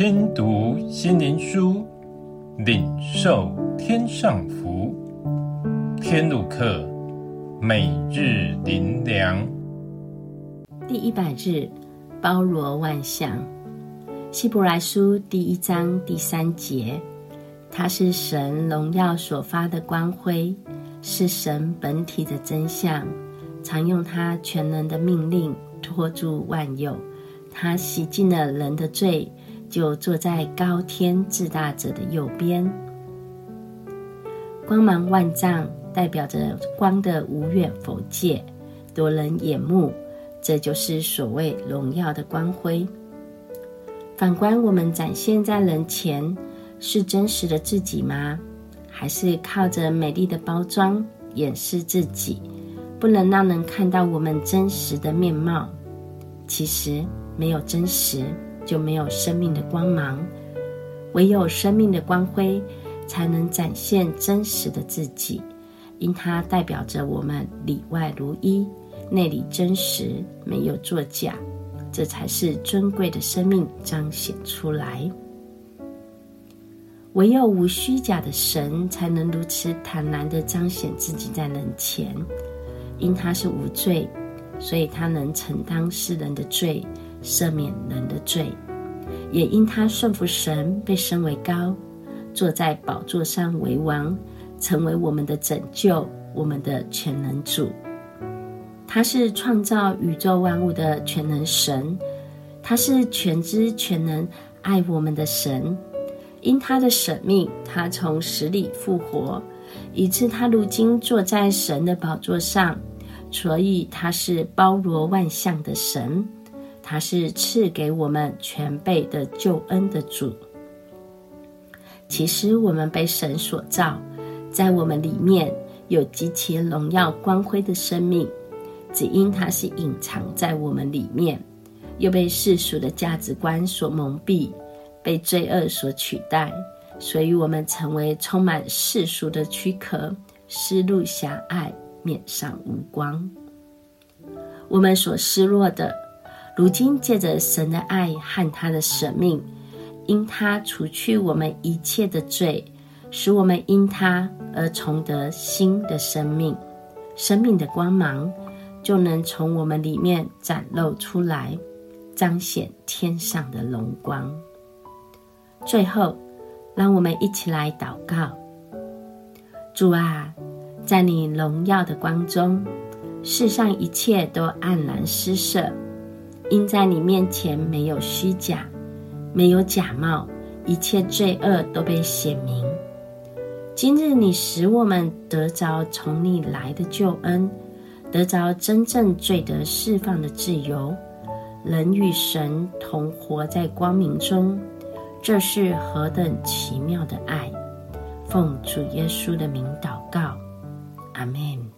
听读心灵书，领受天上福。天路客，每日灵粮。第一百日，包罗万象。希伯来书第一章第三节，它是神荣耀所发的光辉，是神本体的真相，常用他全能的命令托住万有。他洗净了人的罪，就坐在高天至大者的右边。光芒万丈，代表着光的无远弗届，夺人眼目。这就是所谓荣耀的光辉。反观我们展现在人前，是真实的自己吗？还是靠着美丽的包装掩饰自己，不能让人看到我们真实的面貌？其实。没有真实，就没有生命的光芒；唯有生命的光辉，才能展现真实的自己。因它代表着我们里外如一，内里真实，没有作假。这才是尊贵的生命彰显出来。唯有无虚假的神，才能如此坦然地彰显自己在人前。因他是无罪，所以他能承担世人的罪。赦免人的罪，也因他顺服神，被升为高，坐在宝座上为王，成为我们的拯救，我们的全能主。他是创造宇宙万物的全能神，他是全知全能爱我们的神。因他的舍命，他从死里复活，以致他如今坐在神的宝座上，所以他是包罗万象的神。他是赐给我们全备的救恩的主。其实我们被神所造，在我们里面有极其荣耀光辉的生命，只因它是隐藏在我们里面，又被世俗的价值观所蒙蔽，被罪恶所取代，所以我们成为充满世俗的躯壳，思路狭隘，面上无光。我们所失落的。如今借着神的爱和他的舍命，因他除去我们一切的罪，使我们因他而重得新的生命，生命的光芒就能从我们里面展露出来，彰显天上的荣光。最后，让我们一起来祷告：主啊，在你荣耀的光中，世上一切都黯然失色。因在你面前没有虚假，没有假冒，一切罪恶都被显明。今日你使我们得着从你来的救恩，得着真正罪得释放的自由，人与神同活在光明中，这是何等奇妙的爱！奉主耶稣的名祷告，阿门。